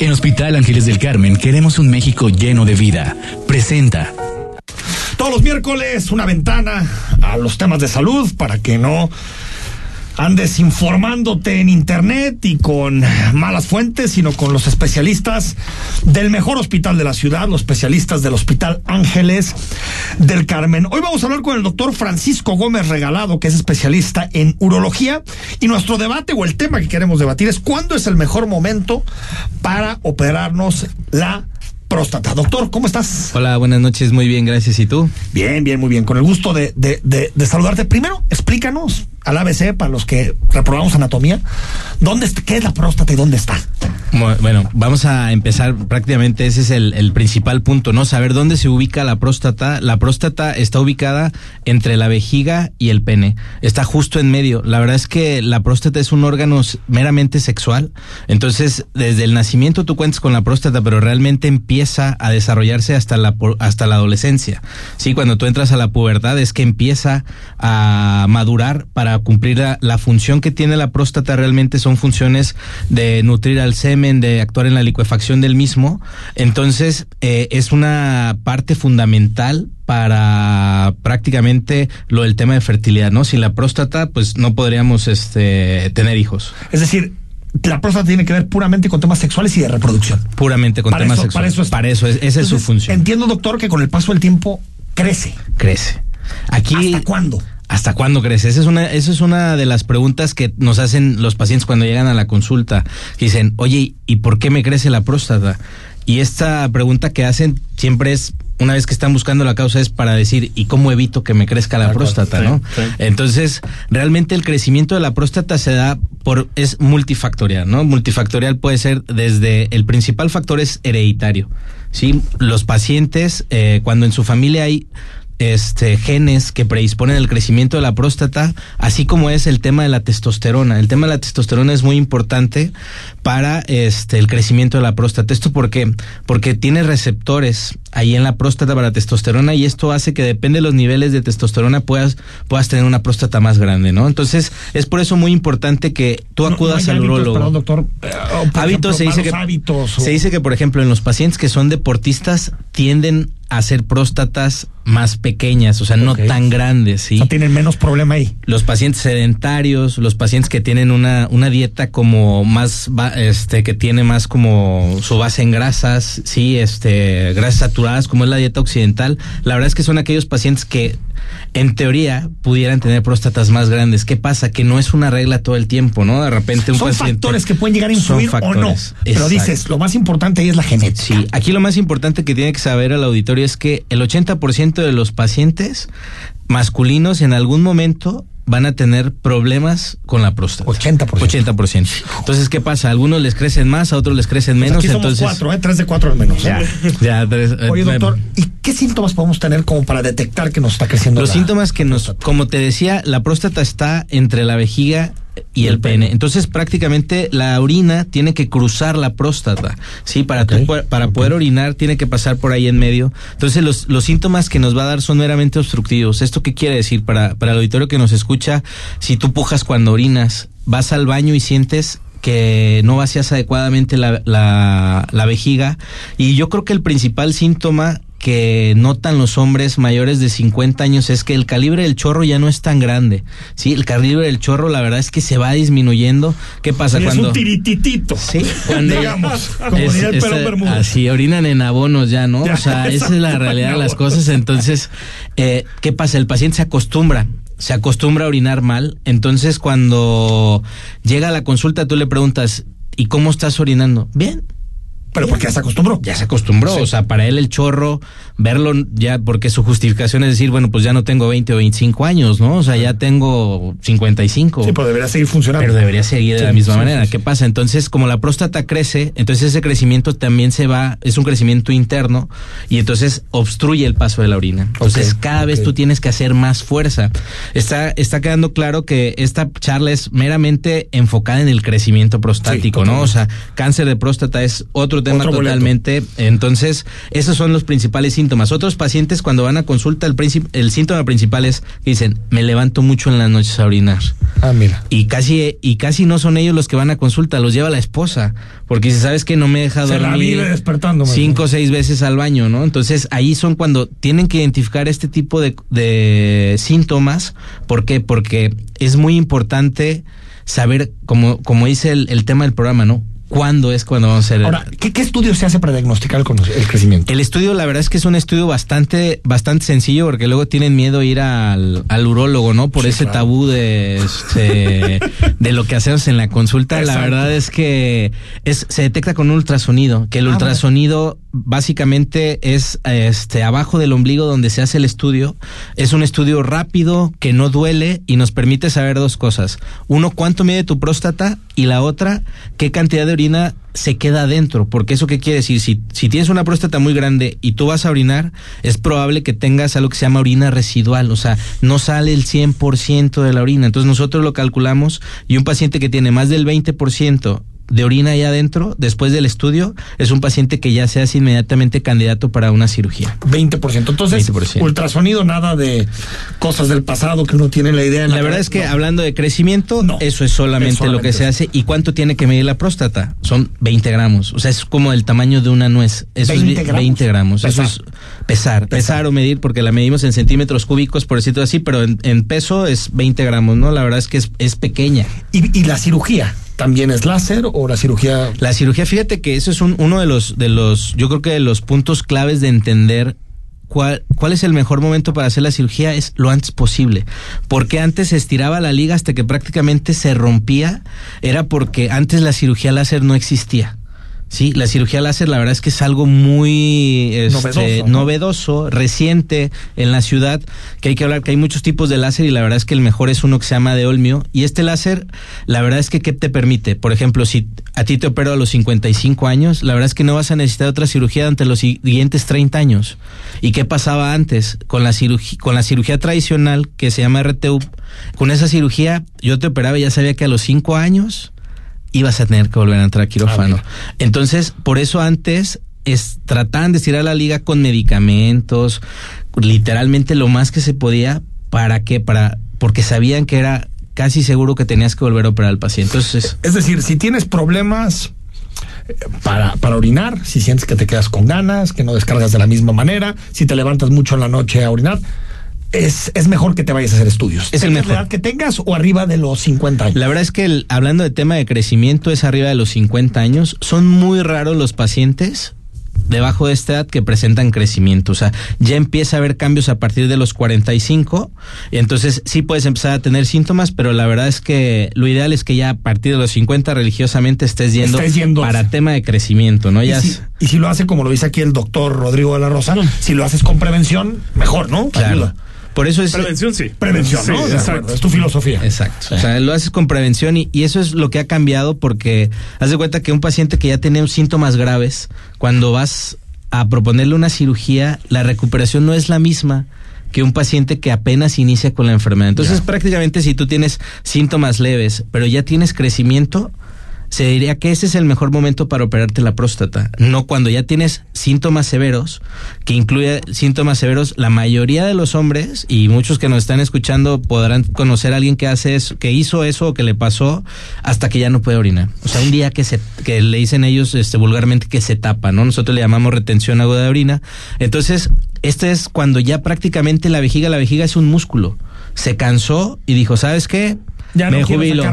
En Hospital Ángeles del Carmen queremos un México lleno de vida. Presenta. Todos los miércoles una ventana a los temas de salud para que no andes informándote en internet y con malas fuentes, sino con los especialistas del mejor hospital de la ciudad, los especialistas del Hospital Ángeles del Carmen. Hoy vamos a hablar con el doctor Francisco Gómez Regalado, que es especialista en urología, y nuestro debate o el tema que queremos debatir es cuándo es el mejor momento para operarnos la próstata. Doctor, ¿cómo estás? Hola, buenas noches, muy bien, gracias. ¿Y tú? Bien, bien, muy bien. Con el gusto de, de, de, de saludarte. Primero, explícanos al ABC, para los que reprobamos anatomía, ¿dónde ¿qué es la próstata y dónde está? Bueno, vamos a empezar prácticamente, ese es el, el, principal punto, ¿no? Saber dónde se ubica la próstata. La próstata está ubicada entre la vejiga y el pene. Está justo en medio. La verdad es que la próstata es un órgano meramente sexual. Entonces, desde el nacimiento tú cuentas con la próstata, pero realmente empieza a desarrollarse hasta la, hasta la adolescencia. Sí, cuando tú entras a la pubertad es que empieza a madurar para cumplir la, función que tiene la próstata realmente son funciones de nutrir al semen, de actuar en la licuefacción del mismo. Entonces, eh, es una parte fundamental para prácticamente lo del tema de fertilidad, ¿no? Sin la próstata, pues no podríamos este, tener hijos. Es decir, la próstata tiene que ver puramente con temas sexuales y de reproducción. Puramente con para temas eso, sexuales. Para eso, es, para eso es, esa Entonces, es su función. Entiendo, doctor, que con el paso del tiempo crece. Crece. Aquí, ¿Hasta cuándo? ¿Hasta cuándo crece? Esa es una, esa es una de las preguntas que nos hacen los pacientes cuando llegan a la consulta. Dicen, oye, ¿y por qué me crece la próstata? Y esta pregunta que hacen siempre es, una vez que están buscando la causa, es para decir, ¿y cómo evito que me crezca la próstata? sí, ¿no? sí. Entonces, realmente el crecimiento de la próstata se da por, es multifactorial, ¿no? Multifactorial puede ser desde, el principal factor es hereditario. Sí, los pacientes, eh, cuando en su familia hay este, genes que predisponen el crecimiento de la próstata, así como es el tema de la testosterona. El tema de la testosterona es muy importante para este, el crecimiento de la próstata. ¿Esto por qué? Porque tiene receptores ahí en la próstata para testosterona y esto hace que depende de los niveles de testosterona puedas, puedas tener una próstata más grande, ¿no? Entonces, es por eso muy importante que tú acudas no, no al urólogo. Perdón, doctor. Por hábitos ejemplo, se dice que hábitos o... se dice que por ejemplo en los pacientes que son deportistas tienden a ser próstatas más pequeñas, o sea, no tan grandes, ¿sí? o sea, tienen menos problema ahí. Los pacientes sedentarios, los pacientes que tienen una, una dieta como más, este, que tiene más como su base en grasas, sí, este, grasas saturadas, como es la dieta occidental, la verdad es que son aquellos pacientes que en teoría pudieran tener próstatas más grandes. ¿Qué pasa? Que no es una regla todo el tiempo, ¿no? De repente un Son paciente... factores que pueden llegar a influir o no. Pero exacto. dices, lo más importante ahí es la genética. Sí, aquí lo más importante que tiene que saber el auditorio es que el 80% de los pacientes masculinos en algún momento van a tener problemas con la próstata. 80%. 80%. Entonces, ¿qué pasa? A algunos les crecen más, a otros les crecen Pues menos. aquí somos entonces, cuatro, ¿eh? Tres de cuatro al menos. ¿eh? ya, ya, tres, eh, Oye, doctor, ¿y qué síntomas podemos tener como para detectar que nos está creciendo Los la- síntomas que nos, como te decía, la próstata está entre la vejiga y el pene. Entonces, prácticamente la orina tiene que cruzar la próstata, ¿sí? Para, tú Ok, po- para poder orinar tiene que pasar por ahí en medio. Entonces, los, los síntomas que nos va a dar son meramente obstructivos. ¿Esto qué quiere decir? Para, para el auditorio que nos escucha, si tú pujas cuando orinas, vas al baño y sientes que no vacías adecuadamente la, la, la vejiga. Y yo creo que el principal síntoma que notan los hombres mayores de 50 años es que el calibre del chorro ya no es tan grande. Sí, el calibre del chorro la verdad es que se va disminuyendo. ¿Qué pasa Sí, es cuando un tirititito. Sí, cuando digamos, como es- el es- perro Bermúdez. así orinan en abonos ya, ¿no? Ya, o sea, esa es la realidad de las cosas. Entonces, eh, ¿qué pasa? El paciente se acostumbra, se acostumbra a orinar mal. Entonces, cuando llega a la consulta, tú le preguntas, ¿y cómo estás orinando? Bien. Pero porque ya se acostumbró. Ya se acostumbró, Sí. o sea, para él el chorro, verlo ya, porque su justificación es decir, bueno, pues ya no tengo 20 o 25 años, ¿no? O sea, ya tengo 55. Sí, pero debería seguir funcionando. Pero debería seguir de Sí, la misma sí, manera. ¿Qué pasa? Entonces, como la próstata crece, entonces ese crecimiento también se va, es un crecimiento interno y entonces obstruye el paso de la orina. Entonces, cada vez tú tienes que hacer más fuerza. Está, está quedando claro que esta charla es meramente enfocada en el crecimiento prostático, ¿no? O sea, cáncer de próstata es otro tema totalmente. Entonces, esos son los principales síntomas. Otros pacientes cuando van a consulta, el, el síntoma principal es que dicen, me levanto mucho en las noches a orinar. Ah, mira. Y casi, y casi no son ellos los que van a consulta, los lleva la esposa. Porque si sabes que no me deja Se dormir la despertando, cinco o seis veces al baño, ¿no? Entonces ahí son cuando tienen que identificar este tipo de, de síntomas. ¿Por qué? Porque es muy importante saber, como, como dice el, el tema del programa, ¿no? Cuándo es cuando vamos a hacer. Ahora, ¿qué, ¿qué, estudio se hace para diagnosticar el, el, crecimiento? El estudio, la verdad es que es un estudio bastante, bastante sencillo porque luego tienen miedo ir al, al urólogo, ¿no? Por sí, ese claro. tabú de, este, de lo que hacemos en la consulta. Exacto. La verdad es que es, se detecta con un ultrasonido, que el ah, ultrasonido. Básicamente es este abajo del ombligo donde se hace el estudio. Es un estudio rápido, que no duele y nos permite saber dos cosas. Uno, cuánto mide tu próstata y la otra, qué cantidad de orina se queda adentro, porque eso qué quiere decir, si, si tienes una próstata muy grande y tú vas a orinar, es probable que tengas algo que se llama orina residual, o sea, no sale el 100% de la orina, entonces nosotros lo calculamos y un paciente que tiene más del 20% de orina ahí adentro, después del estudio, es un paciente que ya se hace inmediatamente candidato para una cirugía. 20%. Entonces, 20%. ultrasonido, nada de cosas del pasado que uno tiene la idea. la, la verdad es que no. hablando de crecimiento, no. eso es solamente, es solamente, lo que se hace. ¿Y cuánto tiene que medir la próstata? Son 20 gramos. O sea, es como el tamaño de una nuez. Eso 20 es gramos. 20 gramos. Eso es pesar, pesar. Pesar o medir, porque la medimos en centímetros cúbicos, por decirlo así, pero en, en peso es 20 gramos, ¿no? La verdad es que es, es pequeña. ¿Y, y la cirugía? también es láser o la cirugía la cirugía fíjate que eso es un, uno de los de los yo creo que de los puntos claves de entender cuál, cuál es el mejor momento para hacer la cirugía es lo antes posible. Porque antes se estiraba la liga hasta que prácticamente se rompía, era porque antes la cirugía láser no existía. Sí, la cirugía láser la verdad es que es algo muy este, novedoso, ¿no? novedoso, reciente en la ciudad, que hay que hablar que hay muchos tipos de láser y la verdad es que el mejor es uno que se llama de Olmio. Y este láser, la verdad es que ¿qué te permite? Por ejemplo, si a ti te opero a los 55 años, la verdad es que no vas a necesitar otra cirugía durante los siguientes 30 años. ¿Y qué pasaba antes? Con la cirugía, con la cirugía tradicional que se llama RTU, con esa cirugía yo te operaba y ya sabía que a los 5 años ibas a tener que volver a entrar a quirófano. Ah, Entonces, por eso antes es, trataban de estirar la liga con medicamentos, literalmente lo más que se podía, ¿para qué? Para, porque sabían que era casi seguro que tenías que volver a operar al paciente. Entonces, es decir, si tienes problemas para, para, orinar, si sientes que te quedas con ganas, que no descargas de la misma manera, si te levantas mucho en la noche a orinar, es, es, mejor que te vayas a hacer estudios. Es el mejor. la edad que tengas o arriba de los 50 años? La verdad es que el, hablando de tema de crecimiento es arriba de los 50 años. Son muy raros los pacientes debajo de esta edad que presentan crecimiento. O sea, ya empieza a haber cambios a partir de los 45. Y entonces sí puedes empezar a tener síntomas, pero la verdad es que lo ideal es que ya a partir de los 50 religiosamente estés yendo, estés yendo para tema de crecimiento, ¿no? Y, ya si, y si lo hace como lo dice aquí el doctor Rodrigo de la Rosa, si lo haces con prevención, mejor, ¿no? Claro. Ayuda. Por eso es. Prevención, sí. Prevención, sí, ¿no? Exacto. Es tu filosofía. Exacto. Sí. O sea, lo haces con prevención y, y, eso es lo que ha cambiado porque haz de cuenta que un paciente que ya tiene síntomas graves, cuando vas a proponerle una cirugía, la recuperación no es la misma que un paciente que apenas inicia con la enfermedad. Entonces, yeah. prácticamente si tú tienes síntomas leves, pero ya tienes crecimiento, se diría que ese es el mejor momento para operarte la próstata, no cuando ya tienes síntomas severos, que incluye síntomas severos, la mayoría de los hombres y muchos que nos están escuchando podrán conocer a alguien que hace eso, que hizo eso o que le pasó hasta que ya no puede orinar. O sea, un día que se que le dicen ellos este vulgarmente que se tapa, ¿no? Nosotros le llamamos retención aguda de orina. Entonces, este es cuando ya prácticamente la vejiga, la vejiga es un músculo. Se cansó y dijo, ¿sabes qué? Ya no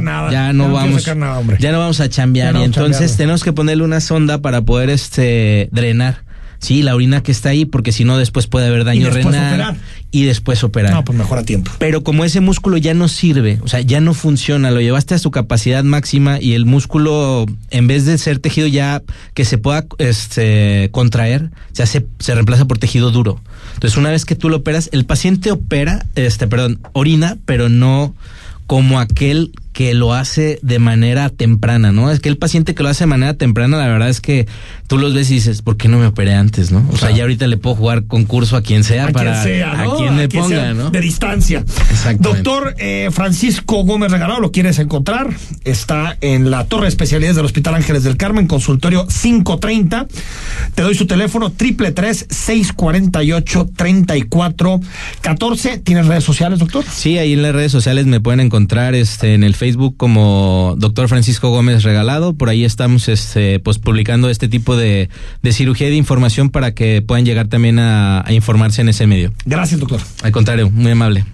nada, ya no, ya vamos, nada, ya no vamos a chambear no y entonces tenemos que ponerle una sonda para poder este drenar. Sí, la orina que está ahí, porque si no después puede haber daño y renal operar. y después operar. No, pues mejor a tiempo. Pero como ese músculo ya no sirve, o sea, ya no funciona, lo llevaste a su capacidad máxima y el músculo, en vez de ser tejido ya que se pueda este, contraer, se hace, se reemplaza por tejido duro. Entonces, una vez que tú lo operas, el paciente opera, este, perdón, orina, pero no como aquel que lo hace de manera temprana, ¿no? Es que el paciente que lo hace de manera temprana, la verdad es que tú los ves y dices, ¿por qué no me operé antes, no? O sea, ya ahorita le puedo jugar concurso a quien sea a para quien sea, ¿no? a quien quien ponga, sea, ¿no? De distancia. Exactamente. Doctor eh, Francisco Gómez Regalado, lo quieres encontrar. Está en la Torre de Especialidades del Hospital Ángeles del Carmen, consultorio 530. Te doy su teléfono, triple tres seis cuarenta y ocho treinta y cuatro catorce. ¿Tienes redes sociales, doctor? Sí, ahí en las redes sociales me pueden encontrar este en el Facebook como Doctor Francisco Gómez Regalado. Por ahí estamos este, pues publicando este tipo de, de cirugía y de información para que puedan llegar también a, a informarse en ese medio. Gracias, doctor. Al contrario, muy amable.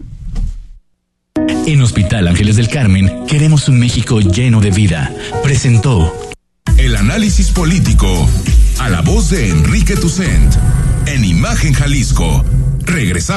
En Hospital Ángeles del Carmen queremos un México lleno de vida. Presentó El análisis político a la voz de Enrique Tucent en Imagen Jalisco. Regresamos.